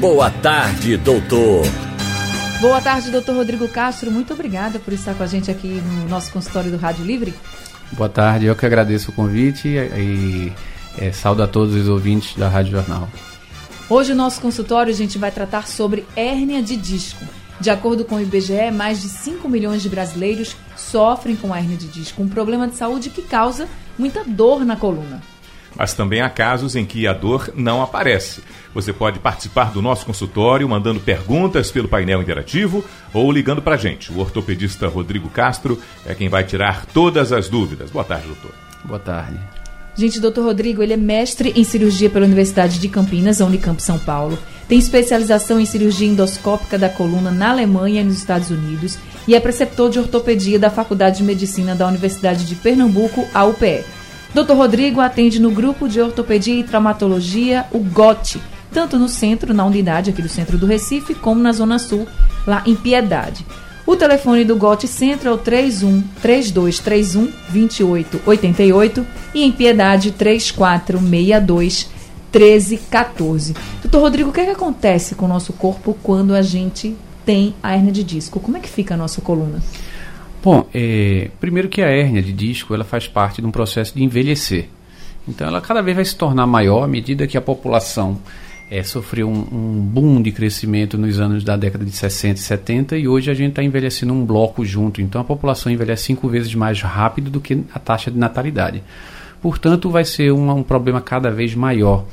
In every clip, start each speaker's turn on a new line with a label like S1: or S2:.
S1: Boa tarde, doutor.
S2: Boa tarde, doutor Rodrigo Castro. Muito obrigada por estar com a gente aqui no nosso consultório do Rádio Livre.
S3: Boa tarde, eu que agradeço o convite e, e é, saúdo a todos os ouvintes da Rádio Jornal.
S2: Hoje, o nosso consultório, a gente vai tratar sobre hérnia de disco. De acordo com o IBGE, mais de 5 milhões de brasileiros sofrem com hérnia de disco, um problema de saúde que causa muita dor na coluna
S4: mas também há casos em que a dor não aparece. Você pode participar do nosso consultório mandando perguntas pelo painel interativo ou ligando para a gente. O ortopedista Rodrigo Castro é quem vai tirar todas as dúvidas. Boa tarde, doutor.
S3: Boa tarde.
S2: Gente, doutor Rodrigo, ele é mestre em cirurgia pela Universidade de Campinas, Unicamp São Paulo. Tem especialização em cirurgia endoscópica da coluna na Alemanha e nos Estados Unidos e é preceptor de ortopedia da Faculdade de Medicina da Universidade de Pernambuco, a UPE. Dr. Rodrigo atende no grupo de ortopedia e traumatologia, o GOT, tanto no centro, na unidade aqui do centro do Recife, como na Zona Sul, lá em Piedade. O telefone do GOT Centro é o 31 3231 2888 e em Piedade 3462 1314. Doutor Rodrigo, o que, é que acontece com o nosso corpo quando a gente tem a hernia de disco? Como é que fica a nossa coluna?
S3: Bom, é, primeiro que a hérnia de disco ela faz parte de um processo de envelhecer. Então ela cada vez vai se tornar maior à medida que a população é, sofreu um, um, boom de crescimento nos anos da década de 60 e 70 e hoje a gente está envelhecendo um bloco junto. Então a população envelhece cinco vezes mais rápido do que a taxa de natalidade. Portanto, vai ser um, um problema cada vez maior.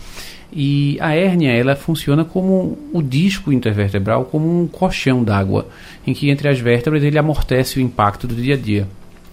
S3: E a hérnia ela funciona como o disco intervertebral, como um colchão d'água, em que entre as vértebras ele amortece o impacto do dia a dia.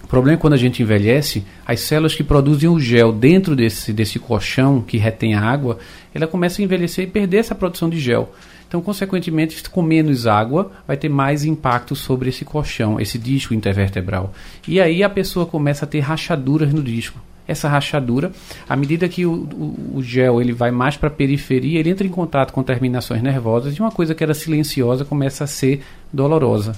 S3: O problema é quando a gente envelhece, as células que produzem o gel dentro desse, desse colchão que retém a água, ela começa a envelhecer e perder essa produção de gel. Então, consequentemente, com menos água, vai ter mais impacto sobre esse colchão, esse disco intervertebral. E aí a pessoa começa a ter rachaduras no disco essa rachadura, à medida que o, o, o gel ele vai mais para a periferia, ele entra em contato com terminações nervosas e uma coisa que era silenciosa começa a ser dolorosa.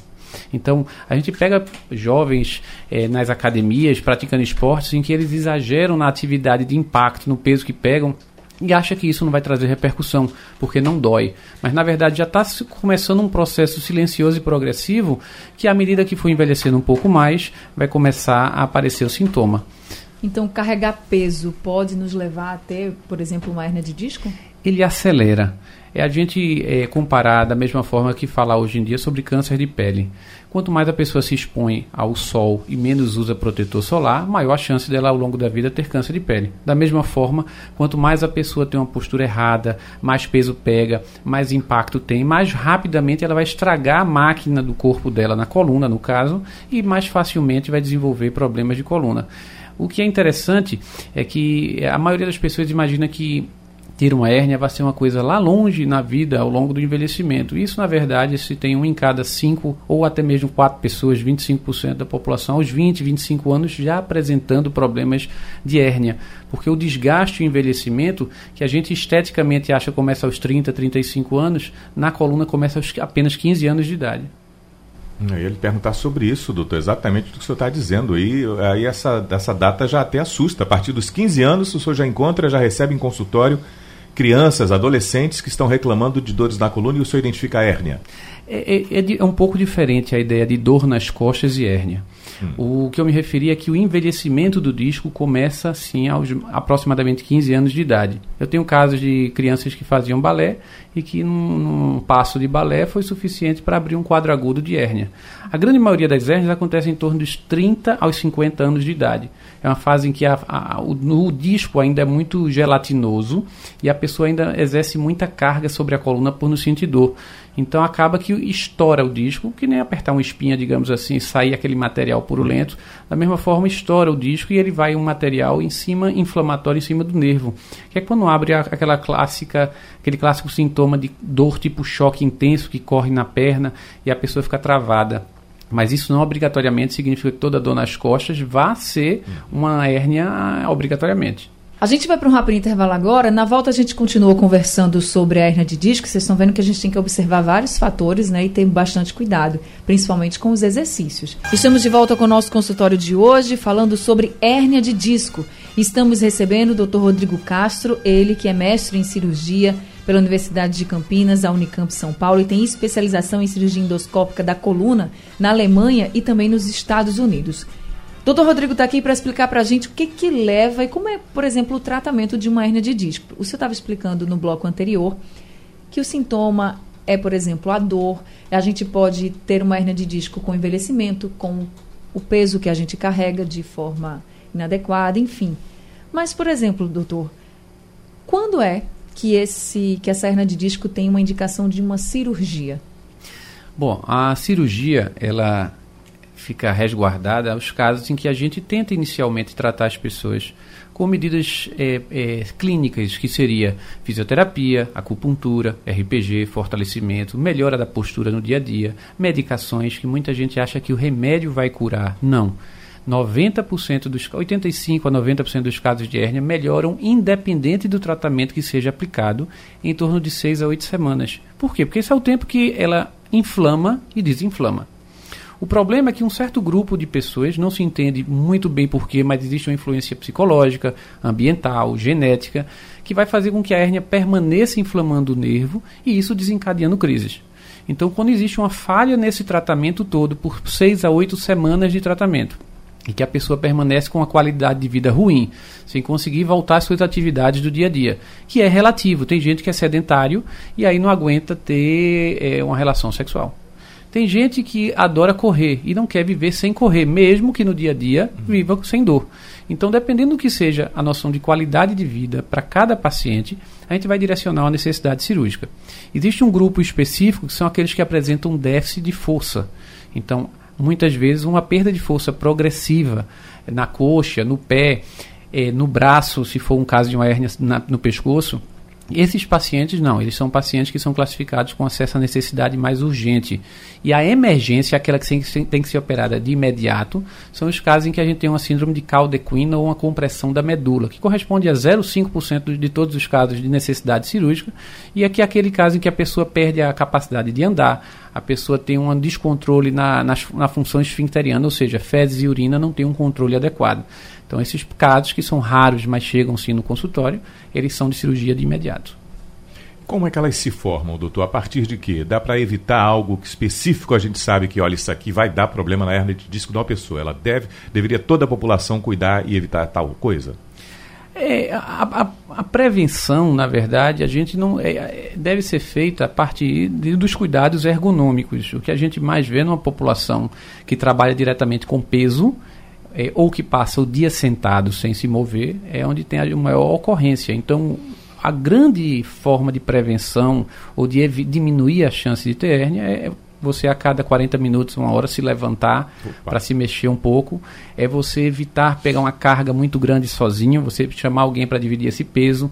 S3: Então, a gente pega jovens eh, nas academias praticando esportes em que eles exageram na atividade de impacto, no peso que pegam, e acha que isso não vai trazer repercussão, porque não dói. Mas na verdade já está começando um processo silencioso e progressivo que, à medida que for envelhecendo um pouco mais, vai começar a aparecer o sintoma.
S2: Então, carregar peso pode nos levar a ter, por exemplo, uma hernia de disco?
S3: Ele acelera. É a gente é, comparar da mesma forma que falar hoje em dia sobre câncer de pele. Quanto mais a pessoa se expõe ao sol e menos usa protetor solar, maior a chance dela ao longo da vida ter câncer de pele. Da mesma forma, quanto mais a pessoa tem uma postura errada, mais peso pega, mais impacto tem, mais rapidamente ela vai estragar a máquina do corpo dela, na coluna no caso, e mais facilmente vai desenvolver problemas de coluna. O que é interessante é que a maioria das pessoas imagina que ter uma hérnia vai ser uma coisa lá longe na vida ao longo do envelhecimento. Isso, na verdade, se tem um em cada cinco ou até mesmo quatro pessoas, 25% da população, aos 20, 25 anos, já apresentando problemas de hérnia. Porque o desgaste e o envelhecimento, que a gente esteticamente acha começa aos 30, 35 anos, na coluna começa aos apenas 15 anos de idade.
S4: Eu ia lhe perguntar sobre isso, doutor, exatamente o que o senhor está dizendo. E aí essa, essa data já até assusta. A partir dos 15 anos, o senhor já encontra, já recebe em consultório crianças, adolescentes que estão reclamando de dores na coluna e o senhor identifica a hérnia.
S3: É, é, é, é um pouco diferente a ideia de dor nas costas e hérnia. Hum. O que eu me referi é que o envelhecimento do disco começa assim aos aproximadamente 15 anos de idade. Eu tenho casos de crianças que faziam balé e que num, num passo de balé foi suficiente para abrir um quadro agudo de hérnia. A grande maioria das hérnias acontece em torno dos 30 aos 50 anos de idade. É uma fase em que a, a, o, o disco ainda é muito gelatinoso e a pessoa ainda exerce muita carga sobre a coluna por não sentir dor. Então acaba que estoura o disco, que nem apertar uma espinha, digamos assim, sair aquele material purulento, da mesma forma estoura o disco e ele vai um material em cima, inflamatório em cima do nervo. Que é quando abre a, aquela clássica, aquele clássico sintoma de dor tipo choque intenso que corre na perna e a pessoa fica travada. Mas isso não obrigatoriamente significa que toda dor nas costas vá ser uma hérnia obrigatoriamente.
S2: A gente vai para um rápido intervalo agora. Na volta a gente continua conversando sobre a hernia de disco. Vocês estão vendo que a gente tem que observar vários fatores, né, e ter bastante cuidado, principalmente com os exercícios. Estamos de volta com o nosso consultório de hoje, falando sobre hérnia de disco. Estamos recebendo o Dr. Rodrigo Castro, ele que é mestre em cirurgia pela Universidade de Campinas, a Unicamp São Paulo, e tem especialização em cirurgia endoscópica da coluna na Alemanha e também nos Estados Unidos. Doutor Rodrigo está aqui para explicar para a gente o que, que leva e como é, por exemplo, o tratamento de uma hernia de disco. O senhor estava explicando no bloco anterior que o sintoma é, por exemplo, a dor. A gente pode ter uma hernia de disco com envelhecimento, com o peso que a gente carrega de forma inadequada, enfim. Mas, por exemplo, doutor, quando é que, esse, que essa hernia de disco tem uma indicação de uma cirurgia?
S3: Bom, a cirurgia, ela fica resguardada aos casos em que a gente tenta inicialmente tratar as pessoas com medidas é, é, clínicas, que seria fisioterapia, acupuntura, RPG, fortalecimento, melhora da postura no dia a dia, medicações que muita gente acha que o remédio vai curar. Não. 90% dos 85 a 90% dos casos de hérnia melhoram independente do tratamento que seja aplicado em torno de 6 a 8 semanas. Por quê? Porque esse é o tempo que ela inflama e desinflama. O problema é que um certo grupo de pessoas não se entende muito bem porquê, mas existe uma influência psicológica, ambiental, genética, que vai fazer com que a hérnia permaneça inflamando o nervo e isso desencadeando crises. Então, quando existe uma falha nesse tratamento todo, por seis a oito semanas de tratamento, e que a pessoa permanece com uma qualidade de vida ruim, sem conseguir voltar às suas atividades do dia a dia, que é relativo. Tem gente que é sedentário e aí não aguenta ter é, uma relação sexual. Tem gente que adora correr e não quer viver sem correr, mesmo que no dia a dia viva sem dor. Então, dependendo do que seja a noção de qualidade de vida para cada paciente, a gente vai direcionar uma necessidade cirúrgica. Existe um grupo específico que são aqueles que apresentam um déficit de força. Então, muitas vezes, uma perda de força progressiva na coxa, no pé, eh, no braço, se for um caso de uma hérnia na, no pescoço, esses pacientes não, eles são pacientes que são classificados com acesso à necessidade mais urgente. E a emergência, aquela que tem que ser operada de imediato, são os casos em que a gente tem uma síndrome de caldequina ou uma compressão da medula, que corresponde a 0,5% de todos os casos de necessidade cirúrgica, e aqui é aquele caso em que a pessoa perde a capacidade de andar, a pessoa tem um descontrole na, na, na função esfincteriana, ou seja, fezes e urina não tem um controle adequado. Então, esses casos que são raros, mas chegam sim no consultório, eles são de cirurgia de imediato.
S4: Como é que elas se formam, doutor? A partir de quê? Dá para evitar algo específico? A gente sabe que, olha, isso aqui vai dar problema na hernia de disco de uma pessoa. Ela deve, deveria toda a população cuidar e evitar tal coisa?
S3: É, a, a, a, prevenção, na verdade, a gente não é, é, deve ser feita a partir de, dos cuidados ergonômicos. O que a gente mais vê numa população que trabalha diretamente com peso é, ou que passa o dia sentado sem se mover, é onde tem a maior ocorrência. Então, a grande forma de prevenção ou de diminuir a chance de ter hérnia é você a cada 40 minutos, uma hora se levantar para se mexer um pouco, é você evitar pegar uma carga muito grande sozinho, você chamar alguém para dividir esse peso,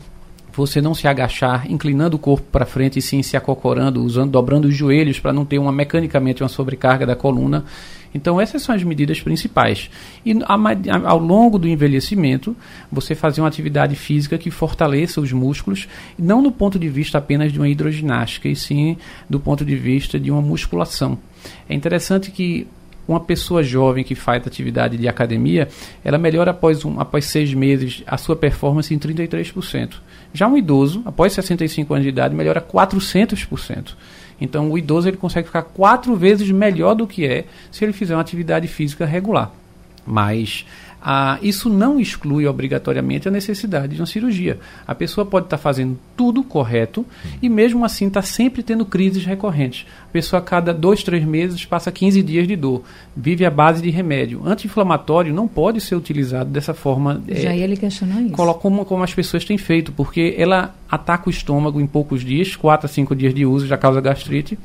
S3: você não se agachar, inclinando o corpo para frente e sim se acocorando, usando, dobrando os joelhos para não ter uma mecanicamente uma sobrecarga da coluna. Então essas são as medidas principais. E ao longo do envelhecimento, você fazer uma atividade física que fortaleça os músculos, não do ponto de vista apenas de uma hidroginástica, e sim do ponto de vista de uma musculação. É interessante que uma pessoa jovem que faz atividade de academia, ela melhora após, um, após seis meses a sua performance em 33%. Já um idoso, após 65 anos de idade, melhora 400%. Então, o idoso ele consegue ficar quatro vezes melhor do que é se ele fizer uma atividade física regular. Mas ah, isso não exclui obrigatoriamente a necessidade de uma cirurgia. A pessoa pode estar tá fazendo tudo correto e mesmo assim está sempre tendo crises recorrentes. A pessoa a cada dois, três meses passa 15 dias de dor, vive à base de remédio. Anti-inflamatório não pode ser utilizado dessa forma.
S2: Já é, ele questionou isso.
S3: Como, como as pessoas têm feito, porque ela ataca o estômago em poucos dias, 4 a 5 dias de uso já causa gastrite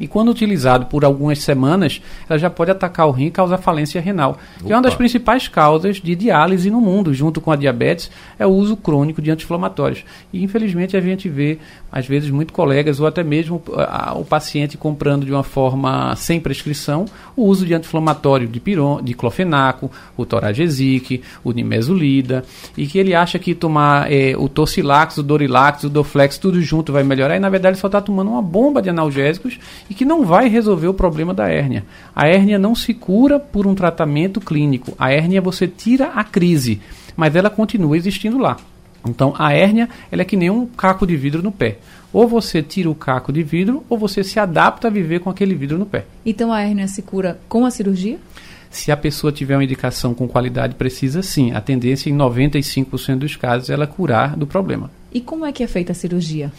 S3: E quando utilizado por algumas semanas, ela já pode atacar o rim e causar falência renal, que é uma das principais causas de diálise no mundo, junto com a diabetes, é o uso crônico de anti-inflamatórios. E infelizmente a gente vê, às vezes, muito colegas ou até mesmo a, o paciente comprando de uma forma sem prescrição o uso de anti-inflamatório de piron, de clofenaco, o toragesic, o nimesulida, e que ele acha que tomar é, o tocilax, o dorilax, o doflex, tudo junto vai melhorar, e na verdade ele só está tomando uma bomba de analgésicos e que não vai resolver o problema da hérnia. A hérnia não se cura por um tratamento clínico. A hérnia você tira a crise, mas ela continua existindo lá. Então a hérnia ela é que nem um caco de vidro no pé. Ou você tira o caco de vidro ou você se adapta a viver com aquele vidro no pé.
S2: Então a hérnia se cura com a cirurgia?
S3: Se a pessoa tiver uma indicação com qualidade precisa, sim. A tendência em 95% dos casos é ela curar do problema.
S2: E como é que é feita a cirurgia?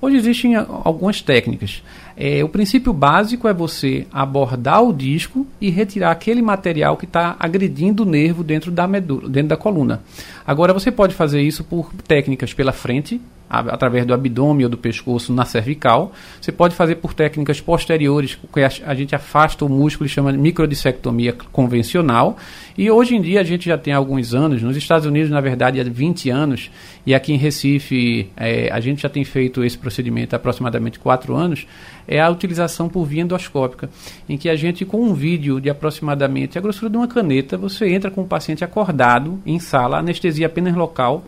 S3: Hoje existem algumas técnicas. É, o princípio básico é você abordar o disco e retirar aquele material que está agredindo o nervo dentro da medula, dentro da coluna. Agora você pode fazer isso por técnicas pela frente, através do abdômen ou do pescoço na cervical. Você pode fazer por técnicas posteriores, que a gente afasta o músculo e chama de microdissectomia convencional. E hoje em dia a gente já tem alguns anos, nos Estados Unidos, na verdade, há 20 anos, e aqui em Recife é, a gente já tem feito esse procedimento há aproximadamente 4 anos, é a utilização por via endoscópica, em que a gente, com um vídeo de aproximadamente a grossura de uma caneta, você entra com o paciente acordado em sala, anestesia apenas local,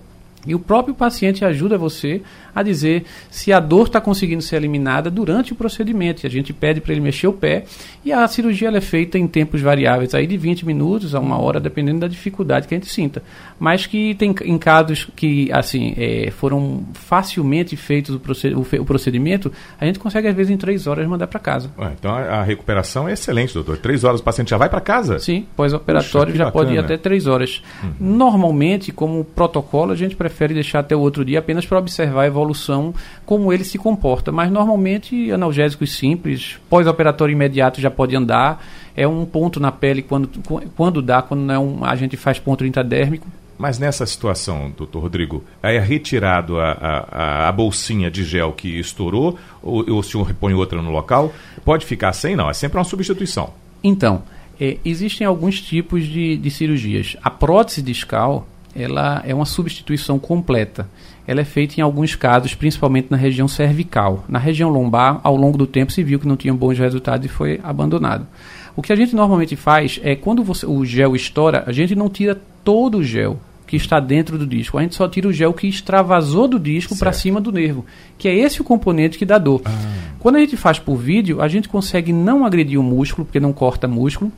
S3: e o próprio paciente ajuda você a dizer se a dor está conseguindo ser eliminada durante o procedimento. E a gente pede para ele mexer o pé e a cirurgia é feita em tempos variáveis, aí de 20 minutos a uma hora, dependendo da dificuldade que a gente sinta. Mas que tem em casos que assim é, foram facilmente feitos o procedimento, a gente consegue às vezes em 3 horas mandar para casa.
S4: Ué, então a, recuperação é excelente, doutor. 3 horas o paciente já vai para casa?
S3: Sim, pós-operatório já bacana. pode ir até 3 horas. Uhum. Normalmente, como protocolo, a gente prefere deixar até o outro dia apenas para observar a evolução, como ele se comporta. Mas normalmente analgésicos simples, pós-operatório imediato já pode andar. É um ponto na pele quando, quando dá, quando não é um, a gente faz ponto intradérmico.
S4: Mas nessa situação, doutor Rodrigo, é retirado a, a, a, bolsinha de gel que estourou, ou, ou o senhor repõe outra no local? Pode ficar sem? Não, é sempre uma substituição.
S3: Então, é, existem alguns tipos de, de cirurgias. A prótese discal, ela é uma substituição completa. Ela é feita em alguns casos, principalmente na região cervical. Na região lombar, ao longo do tempo se viu que não tinha bons resultados e foi abandonado. O que a gente normalmente faz é quando você, o gel estoura, a gente não tira todo o gel que está dentro do disco. A gente só tira o gel que extravasou do disco para cima do nervo, que é esse o componente que dá dor. Ah. Quando a gente faz por vídeo, a gente consegue não agredir o músculo, porque não corta músculo.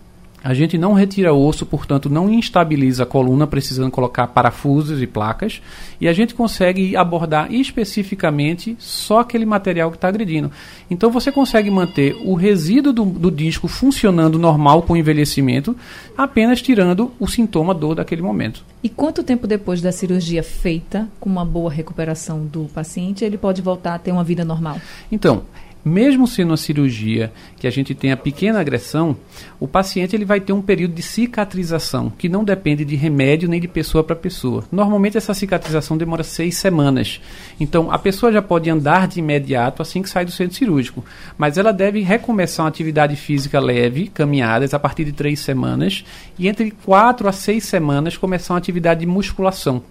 S3: A gente não retira osso, portanto, não instabiliza a coluna, precisando colocar parafusos e placas. E a gente consegue abordar especificamente só aquele material que está agredindo. Então você consegue manter o resíduo do, do, disco funcionando normal com o envelhecimento, apenas tirando o sintoma dor daquele momento.
S2: E quanto tempo depois da cirurgia feita, com uma boa recuperação do paciente, ele pode voltar a ter uma vida normal?
S3: Então, mesmo sendo uma cirurgia que a gente tenha pequena agressão, o paciente ele vai ter um período de cicatrização, que não depende de remédio nem de pessoa para pessoa. Normalmente essa cicatrização demora seis semanas. Então a pessoa já pode andar de imediato assim que sai do centro cirúrgico, mas ela deve recomeçar uma atividade física leve, caminhadas, a partir de três semanas, e entre quatro a seis semanas começar uma atividade de musculação.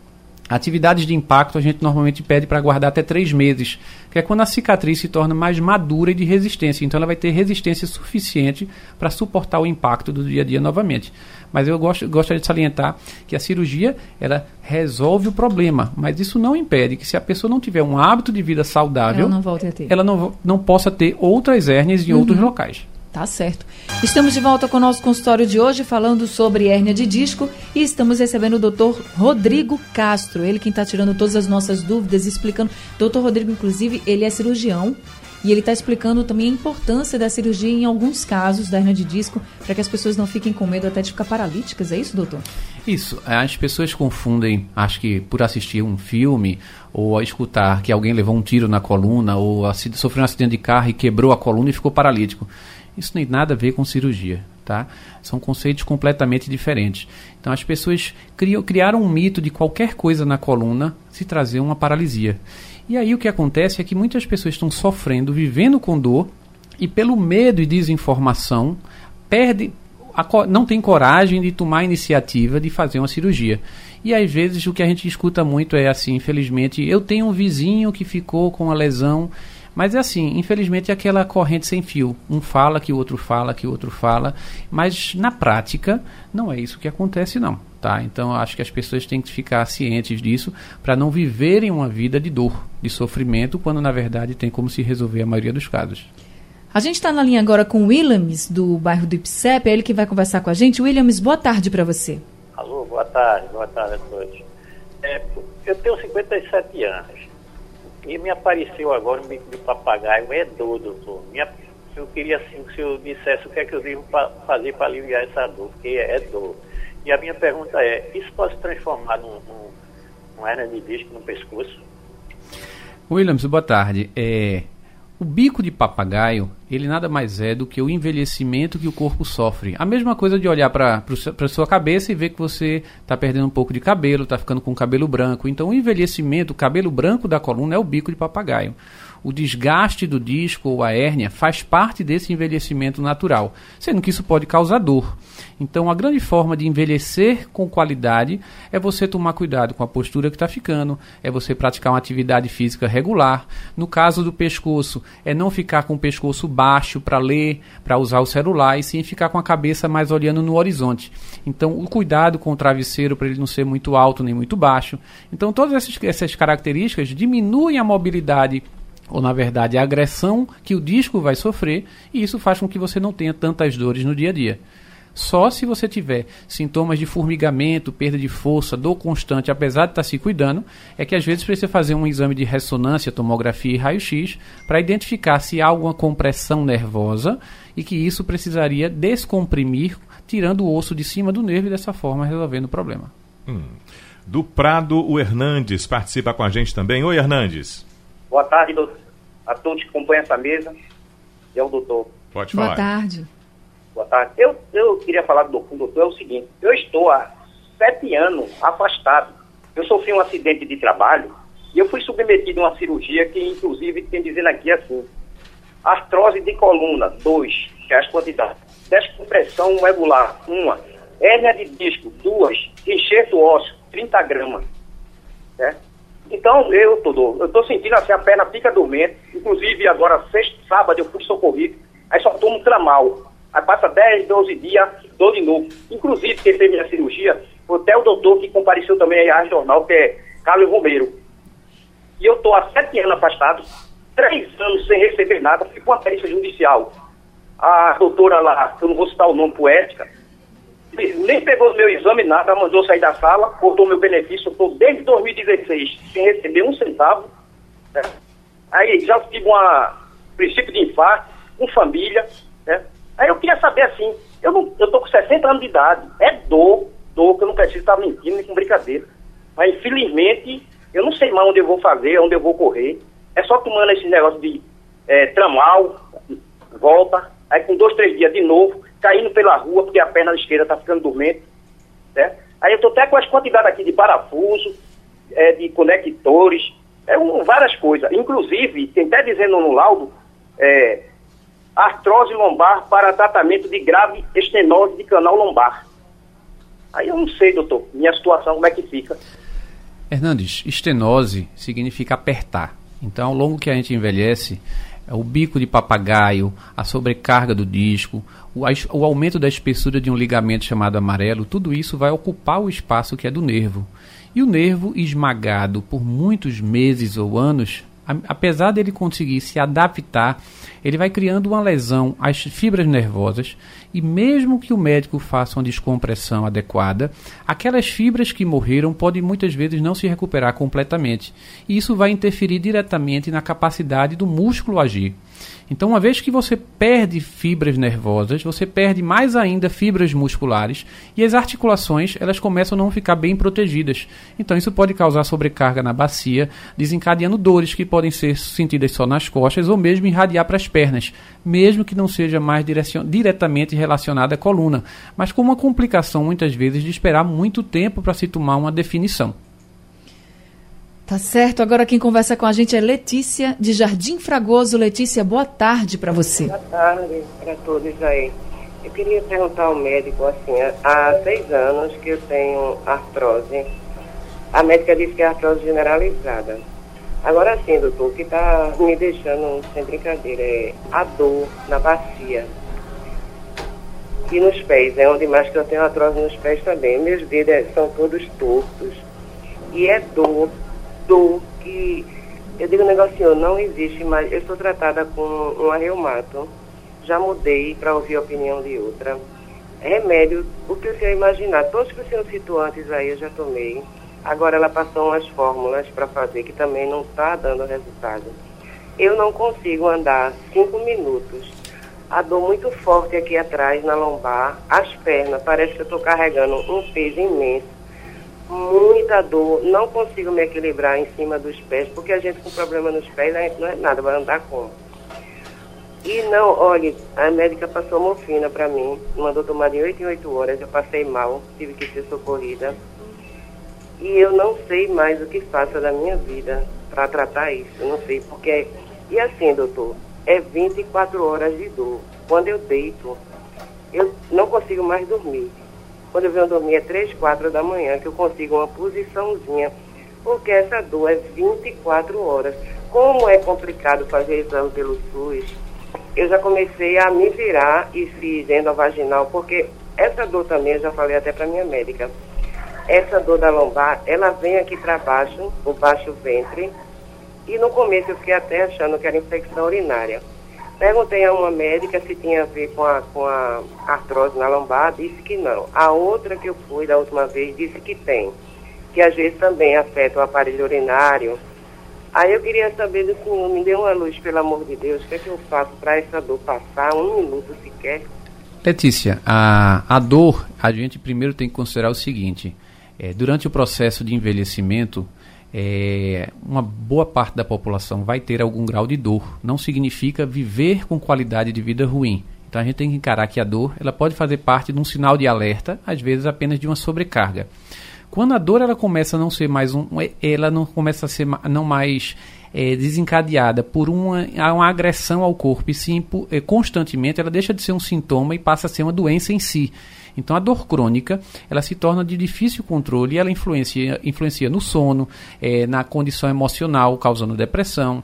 S3: Atividades de impacto a gente normalmente pede para guardar até três meses, que é quando a cicatriz se torna mais madura e de resistência. Então ela vai ter resistência suficiente para suportar o impacto do dia a dia novamente. Mas eu gosto, gostaria de salientar que a cirurgia ela resolve o problema, mas isso não impede que se a pessoa não tiver um hábito de vida saudável,
S2: ela não.
S3: Ela não, não possa ter outras hérnias em uhum. outros locais.
S2: Tá certo. Estamos de volta com o nosso consultório de hoje falando sobre hérnia de disco e estamos recebendo o doutor Rodrigo Castro, ele quem está tirando todas as nossas dúvidas, explicando. Doutor Rodrigo, inclusive, ele é cirurgião e ele está explicando também a importância da cirurgia em alguns casos da hernia de disco, para que as pessoas não fiquem com medo até de ficar paralíticas. É isso, doutor?
S3: Isso. As pessoas confundem, acho que por assistir um filme ou escutar que alguém levou um tiro na coluna ou sofreu um acidente de carro e quebrou a coluna e ficou paralítico. Isso não tem nada a ver com cirurgia, tá? São conceitos completamente diferentes. Então as pessoas criam, criaram um mito de qualquer coisa na coluna se trazer uma paralisia. E aí o que acontece é que muitas pessoas estão sofrendo, vivendo com dor e pelo medo e desinformação perde não tem coragem de tomar a iniciativa de fazer uma cirurgia. E às vezes o que a gente escuta muito é assim, infelizmente, eu tenho um vizinho que ficou com uma lesão, mas é assim, infelizmente é aquela corrente sem fio. Um fala que o outro fala, que o outro fala, mas na prática não é isso que acontece não, tá? Então acho que as pessoas têm que ficar cientes disso para não viverem uma vida de dor, de sofrimento, quando na verdade tem como se resolver a maioria dos casos.
S2: A gente está na linha agora com o Williams, do bairro do Ipsep, é ele que vai conversar com a gente. Williams, boa tarde para você.
S5: Alô, boa tarde, boa tarde a todos. É, eu tenho 57 anos e me apareceu agora um bico de papagaio, é dor, doutor. Minha, eu queria assim que o senhor dissesse o que é que eu devo fazer para aliviar essa dor, porque é dor. E a minha pergunta é, isso pode se transformar num, num, num hernia de disco no pescoço?
S3: Williams, boa tarde. É, o bico de papagaio, ele nada mais é do que o envelhecimento que o corpo sofre. A mesma coisa de olhar para a sua cabeça e ver que você está perdendo um pouco de cabelo, está ficando com cabelo branco. Então, o envelhecimento, o cabelo branco da coluna é o bico de papagaio o desgaste do disco ou a hérnia faz parte desse envelhecimento natural, sendo que isso pode causar dor. Então, a grande forma de envelhecer com qualidade é você tomar cuidado com a postura que está ficando, é você praticar uma atividade física regular. No caso do pescoço, é não ficar com o pescoço baixo para ler, para usar o celular, e sim ficar com a cabeça mais olhando no horizonte. Então, o cuidado com o travesseiro para ele não ser muito alto nem muito baixo. Então, todas essas, essas características diminuem a mobilidade ou na verdade a agressão que o disco vai sofrer, e isso faz com que você não tenha tantas dores no dia a dia. Só se você tiver sintomas de formigamento, perda de força, dor constante, apesar de estar se cuidando, é que às vezes precisa fazer um exame de ressonância, tomografia e raio-x para identificar se há alguma compressão nervosa e que isso precisaria descomprimir, tirando o osso de cima do nervo e dessa forma resolvendo o problema.
S4: Hum. Do Prado, o Hernandes participa com a gente também. Oi, Hernandes.
S6: Boa tarde a todos que acompanham essa mesa. E ao doutor.
S4: Pode falar.
S2: Boa tarde.
S6: Boa tarde. Eu, eu queria falar do, com o doutor é o seguinte. Eu estou há sete anos afastado. Eu sofri um acidente de trabalho e eu fui submetido a uma cirurgia que, inclusive, tem dizendo aqui assim, artrose de coluna, dois, que é as quantidades, descompressão regular, uma, hérnia de disco, duas, enxerto ósseo, 30 gramas, certo? Então, eu tô, eu tô sentindo assim, a perna fica dormente. Inclusive, agora, sexta, sábado, eu fui socorrido. Aí só tomo tramal. Aí passa 10, 12 dias, dou de novo. Inclusive, quem fez minha cirurgia até o doutor que compareceu também aí à jornal, que é Carlos Romero. E eu tô há sete anos afastado, três anos sem receber nada, fui com a perícia judicial. A doutora lá, que eu não vou citar o nome poética, nem pegou meu exame, nada, mandou sair da sala, cortou meu benefício, estou desde 2016 sem receber um centavo. Né? Aí já tive um princípio de infarto, com família. Né? Aí eu queria saber assim, eu não, eu tô com 60 anos de idade, é dor, dor, que eu não preciso estar mentindo nem com brincadeira. Mas infelizmente, eu não sei mais onde eu vou fazer, onde eu vou correr. É só tomando esse negócio de é, tramal, volta, aí com dois, três dias de novo, caindo pela rua, porque a perna esquerda está ficando dormente. Né? Aí eu estou até com as quantidades aqui de parafuso, é, de conectores, é, um, várias coisas. Inclusive, tem até dizendo no laudo, é, artrose lombar para tratamento de grave estenose de canal lombar. Aí eu não sei, doutor, minha situação, como é que fica.
S3: Hernandes, estenose significa apertar. Então, ao longo que a gente envelhece, o bico de papagaio, a sobrecarga do disco, o, o, aumento da espessura de um ligamento chamado amarelo, tudo isso vai ocupar o espaço que é do nervo. E o nervo esmagado por muitos meses ou anos, apesar dele conseguir se adaptar, ele vai criando uma lesão às fibras nervosas e mesmo que o médico faça uma descompressão adequada, aquelas fibras que morreram podem muitas vezes não se recuperar completamente. E isso vai interferir diretamente na capacidade do músculo agir. Então, uma vez que você perde fibras nervosas, você perde mais ainda fibras musculares e as articulações elas começam a não ficar bem protegidas. Então, isso pode causar sobrecarga na bacia, desencadeando dores que podem ser sentidas só nas costas ou mesmo irradiar para as pernas, mesmo que não seja mais diretamente relacionada à coluna, mas com uma complicação muitas vezes de esperar muito tempo para se tomar uma definição.
S2: Tá certo. Agora quem conversa com a gente é Letícia, de Jardim Fragoso. Letícia, boa tarde para você.
S7: Boa tarde para todos aí. Eu queria perguntar ao médico, assim, há seis anos que eu tenho artrose. A médica disse que é artrose generalizada. Agora sim, doutor, o que está me deixando sem brincadeira é a dor na bacia e nos pés, é onde mais que eu tenho artrose nos pés também. Meus dedos são todos tortos e é dor, dor que eu digo um negocinho, não existe mais. Eu estou tratada com um reumato, já mudei para ouvir a opinião de outra. Remédio, o que o senhor imaginar, todos que o senhor citou antes aí eu já tomei. Agora ela passou umas fórmulas para fazer que também não está dando resultado. Eu não consigo andar cinco minutos. A dor muito forte aqui atrás, na lombar, as pernas, parece que eu estou carregando um peso imenso. Muita dor, não consigo me equilibrar em cima dos pés, porque a gente com problema nos pés, não é nada, vai andar como? E não, olha, a médica passou morfina para mim, mandou tomar de 8 em 8 horas, eu passei mal, tive que ser socorrida. E eu não sei mais o que faça da minha vida para tratar isso. Eu não sei porque. E assim, doutor, é 24 horas de dor. Quando eu deito, eu não consigo mais dormir. Quando eu venho dormir é 3, 4 da manhã que eu consigo uma posiçãozinha. Porque essa dor é 24 horas. Como é complicado fazer exame pelo SUS, eu já comecei a me virar e fiz endovaginal, porque essa dor também, eu já falei até para minha médica, essa dor da lombar, ela vem aqui para baixo, o baixo ventre, e no começo eu fiquei até achando que era infecção urinária. Perguntei a uma médica se tinha a ver com a, com a artrose na lombar, disse que não. A outra que eu fui da última vez disse que tem, que às vezes também afeta o aparelho urinário. Aí eu queria saber do senhor, me dê uma luz, pelo amor de Deus, o que é que eu faço para essa dor passar, um minuto sequer?
S3: Letícia, a, a dor, a gente primeiro tem que considerar o seguinte: é, durante o processo de envelhecimento, é, uma boa parte da população vai ter algum grau de dor. Não significa viver com qualidade de vida ruim. Então a gente tem que encarar que a dor ela pode fazer parte de um sinal de alerta, às vezes apenas de uma sobrecarga. Quando a dor ela começa a não ser mais um, ela não começa a ser não mais é, desencadeada por uma, uma agressão ao corpo e sim por, é, constantemente, ela deixa de ser um sintoma e passa a ser uma doença em si. Então a dor crônica ela se torna de difícil controle e ela influencia, influencia no sono, é, na condição emocional, causando depressão,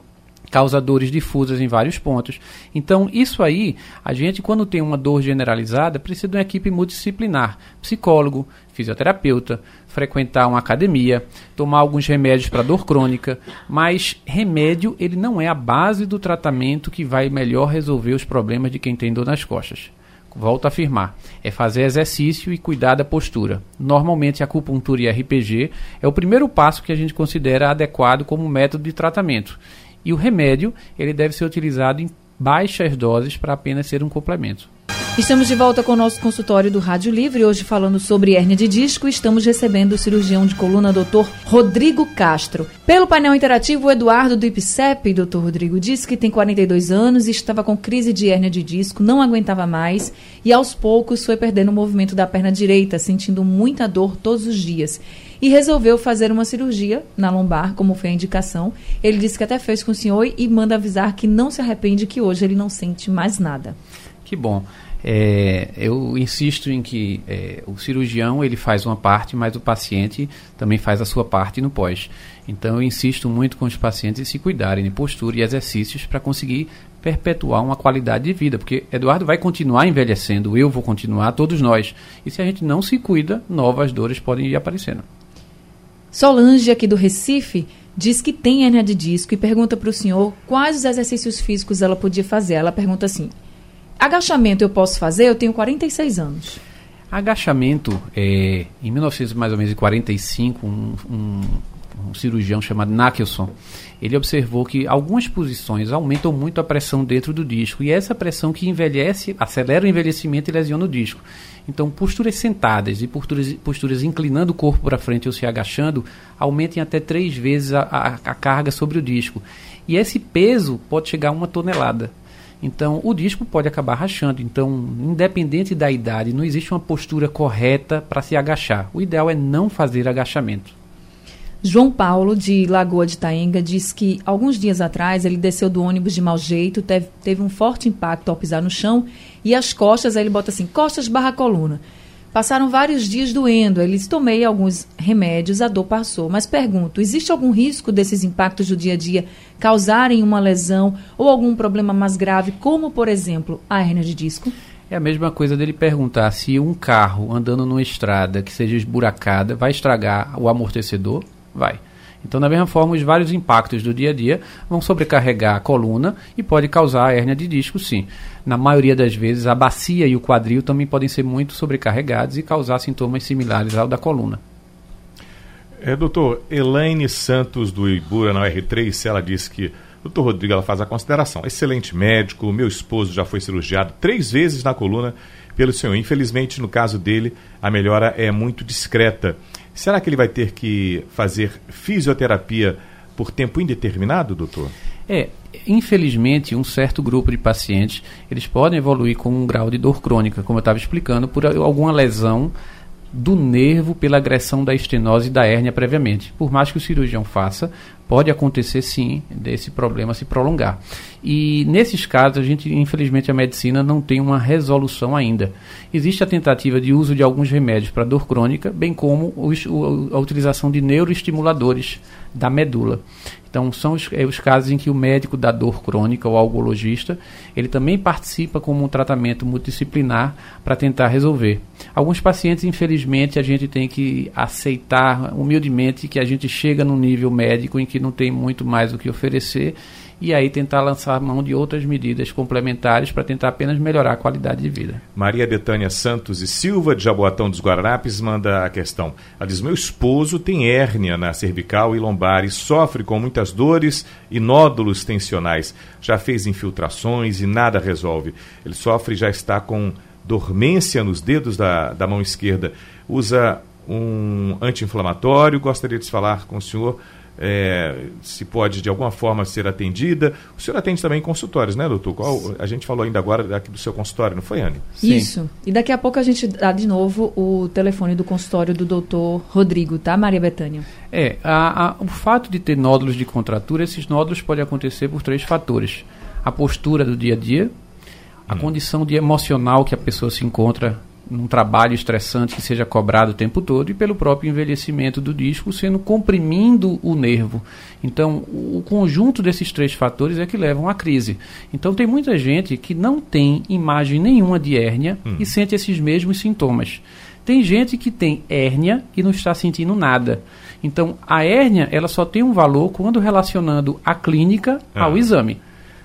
S3: causa dores difusas em vários pontos. Então, isso aí, a gente, quando tem uma dor generalizada, precisa de uma equipe multidisciplinar: psicólogo, fisioterapeuta, frequentar uma academia, tomar alguns remédios para dor crônica. Mas remédio, ele não é a base do tratamento que vai melhor resolver os problemas de quem tem dor nas costas volto a afirmar, é fazer exercício e cuidar da postura. Normalmente a acupuntura e RPG é o primeiro passo que a gente considera adequado como método de tratamento. E o remédio, ele deve ser utilizado em baixas doses para apenas ser um complemento.
S2: Estamos de volta com o nosso consultório do Rádio Livre, hoje falando sobre hérnia de disco. Estamos recebendo o cirurgião de coluna, Dr. Rodrigo Castro. Pelo painel interativo, o Eduardo do IPCEP, Dr. Rodrigo, disse que tem 42 anos e estava com crise de hérnia de disco, não aguentava mais e aos poucos foi perdendo o movimento da perna direita, sentindo muita dor todos os dias. E resolveu fazer uma cirurgia na lombar, como foi a indicação. Ele disse que até fez com o senhor e manda avisar que não se arrepende, que hoje ele não sente mais nada.
S3: Que bom. É, eu insisto em que é, o cirurgião ele faz uma parte, mas o paciente também faz a sua parte no pós. Então eu insisto muito com os pacientes em se cuidarem de postura e exercícios para conseguir perpetuar uma qualidade de vida, porque Eduardo vai continuar envelhecendo, eu vou continuar, todos nós. E se a gente não se cuida, novas dores podem ir aparecendo.
S2: Solange, aqui do Recife, diz que tem hernia de disco e pergunta para o senhor quais os exercícios físicos ela podia fazer. Ela pergunta assim: Agachamento eu posso fazer? Eu tenho 46 anos.
S3: Agachamento, é, em 1945, um, um, um cirurgião chamado Nachelson, ele observou que algumas posições aumentam muito a pressão dentro do disco e essa pressão que envelhece, acelera o envelhecimento e lesiona o disco. Então, posturas sentadas e posturas, posturas inclinando o corpo para frente ou se agachando aumentem até três vezes a, a, a carga sobre o disco. E esse peso pode chegar a uma tonelada. Então, o disco pode acabar rachando. Então, independente da idade, não existe uma postura correta para se agachar. O ideal é não fazer agachamento.
S2: João Paulo, de Lagoa de Taenga, diz que alguns dias atrás ele desceu do ônibus de mau jeito, teve, teve um forte impacto ao pisar no chão e as costas, aí ele bota assim, costas barra coluna. Passaram vários dias doendo, eles tomei alguns remédios, a dor passou. Mas pergunto, existe algum risco desses impactos do dia a dia causarem uma lesão ou algum problema mais grave, como por exemplo a hernia de disco?
S3: É a mesma coisa dele perguntar se um carro andando numa estrada que seja esburacada vai estragar o amortecedor Vai. Então, da mesma forma, os vários impactos do dia a dia vão sobrecarregar a coluna e pode causar hérnia de disco, sim. Na maioria das vezes, a bacia e o quadril também podem ser muito sobrecarregados e causar sintomas similares ao da coluna.
S4: É, doutor, Elaine Santos do Ibura na R3, ela disse que doutor Rodrigo ela faz a consideração. Excelente médico, meu esposo já foi cirurgiado três vezes na coluna pelo senhor. Infelizmente, no caso dele, a melhora é muito discreta. Será que ele vai ter que fazer fisioterapia por tempo indeterminado, doutor?
S3: É, infelizmente, um certo grupo de pacientes, eles podem evoluir com um grau de dor crônica, como eu estava explicando, por alguma lesão do nervo pela agressão da estenose e da hérnia previamente. Por mais que o cirurgião faça, pode acontecer sim desse problema se prolongar. E nesses casos, a gente, infelizmente, a medicina não tem uma resolução ainda. Existe a tentativa de uso de alguns remédios para dor crônica, bem como a utilização de neuroestimuladores da medula. Então, são os, é, os casos em que o médico da dor crônica, ou algologista, ele também participa como um tratamento multidisciplinar para tentar resolver. Alguns pacientes, infelizmente, a gente tem que aceitar humildemente que a gente chega num nível médico em que não tem muito mais o que oferecer e aí tentar lançar mão de outras medidas complementares para tentar apenas melhorar a qualidade de vida.
S4: Maria Betânia Santos e Silva, de Jaboatão dos Guararapes, manda a questão. Ela diz: Meu esposo tem hérnia na cervical e lombar e sofre com muitas dores e nódulos tensionais. Já fez infiltrações e nada resolve. Ele sofre e já está com dormência nos dedos da, da mão esquerda. Usa um anti-inflamatório. Gostaria de falar com o senhor é, se pode de alguma forma ser atendida. O senhor atende também em consultórios, né, doutor? Qual, a gente falou ainda agora aqui do seu consultório, não foi, Anne?
S2: Sim. Isso. E daqui a pouco a gente dá de novo o telefone do consultório do doutor Rodrigo, tá, Maria Betânia?
S3: É, a, a, o fato de ter nódulos de contratura, esses nódulos podem acontecer por três fatores. A postura do dia a dia, a hum. condição de emocional que a pessoa se encontra num trabalho estressante que seja cobrado o tempo todo e pelo próprio envelhecimento do disco sendo comprimindo o nervo. Então, o conjunto desses três fatores é que levam à crise. Então, tem muita gente que não tem imagem nenhuma de hérnia hum. e sente esses mesmos sintomas. Tem gente que tem hérnia e não está sentindo nada. Então, a hérnia ela só tem um valor quando relacionando a clínica ah. ao exame.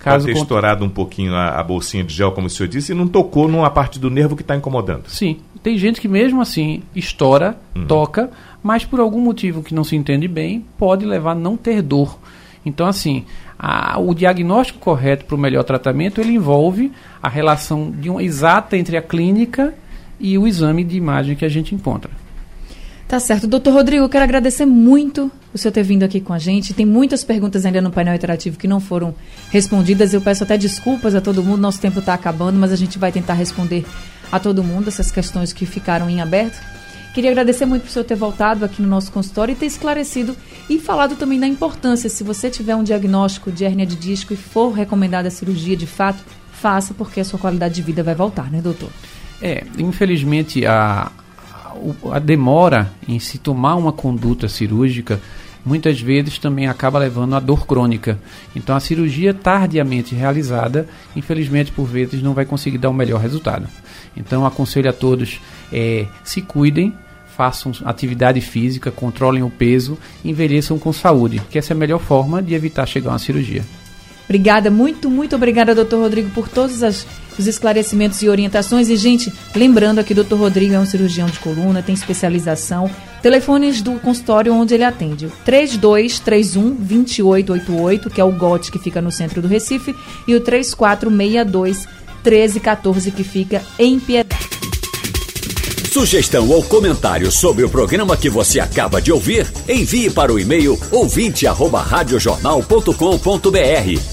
S4: Caso ter estourado um pouquinho a, a, bolsinha de gel, como o senhor disse, e não tocou numa parte do nervo que está incomodando.
S3: Sim. Tem gente que mesmo assim estoura, uhum. toca, mas por algum motivo que não se entende bem, pode levar a não ter dor. Então, assim, a, o diagnóstico correto para o melhor tratamento, ele envolve a relação de exata entre a clínica e o exame de imagem que a gente encontra.
S2: Tá certo. Doutor Rodrigo, quero agradecer muito o senhor ter vindo aqui com a gente. Tem muitas perguntas ainda no painel interativo que não foram respondidas. Eu peço até desculpas a todo mundo, nosso tempo está acabando, mas a gente vai tentar responder a todo mundo essas questões que ficaram em aberto. Queria agradecer muito por o senhor ter voltado aqui no nosso consultório e ter esclarecido e falado também da importância, se você tiver um diagnóstico de hernia de disco e for recomendada a cirurgia de fato, faça, porque a sua qualidade de vida vai voltar, né, doutor?
S3: É, infelizmente a, a demora em se tomar uma conduta cirúrgica muitas vezes também acaba levando a dor crônica. Então a cirurgia tardiamente realizada, infelizmente por vezes não vai conseguir dar o melhor resultado. Então aconselho a todos é, se cuidem, façam atividade física, controlem o peso, envelheçam com saúde, que essa é a melhor forma de evitar chegar a uma cirurgia.
S2: Obrigada, muito, muito obrigada, doutor Rodrigo, por todos as, os esclarecimentos e orientações. E, gente, lembrando aqui, doutor Rodrigo é um cirurgião de coluna, tem especialização. Telefones do consultório onde ele atende: 3231 2888, que é o GOT que fica no centro do Recife, e o 3462 1314, que fica em Piedade.
S1: Sugestão ou comentário sobre o programa que você acaba de ouvir, envie para o e-mail ouvinte@radiojornal.com.br